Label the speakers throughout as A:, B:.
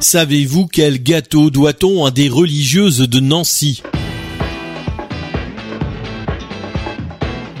A: Savez-vous quel gâteau doit-on à des religieuses de Nancy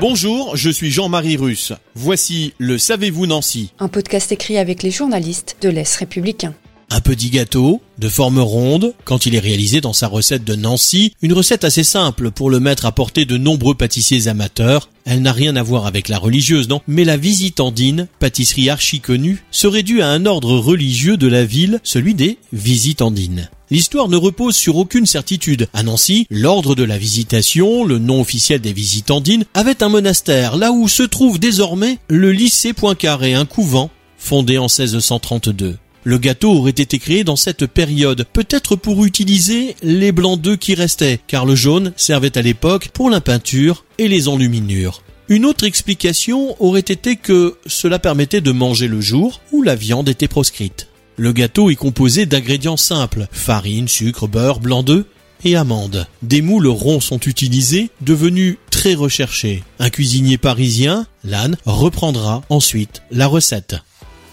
A: Bonjour, je suis Jean-Marie Russe. Voici le Savez-vous Nancy
B: Un podcast écrit avec les journalistes de l'Est républicain.
A: Un petit gâteau, de forme ronde, quand il est réalisé dans sa recette de Nancy, une recette assez simple pour le mettre à portée de nombreux pâtissiers amateurs. Elle n'a rien à voir avec la religieuse, non, mais la visitandine, pâtisserie archi connue, serait due à un ordre religieux de la ville, celui des visitandines. L'histoire ne repose sur aucune certitude. À Nancy, l'ordre de la visitation, le nom officiel des visitandines, avait un monastère, là où se trouve désormais le lycée Poincaré, un couvent, fondé en 1632. Le gâteau aurait été créé dans cette période, peut-être pour utiliser les blancs d'œufs qui restaient, car le jaune servait à l'époque pour la peinture et les enluminures. Une autre explication aurait été que cela permettait de manger le jour où la viande était proscrite. Le gâteau est composé d'ingrédients simples, farine, sucre, beurre, blanc d'œuf et amandes. Des moules ronds sont utilisés, devenus très recherchés. Un cuisinier parisien, Lannes, reprendra ensuite la recette.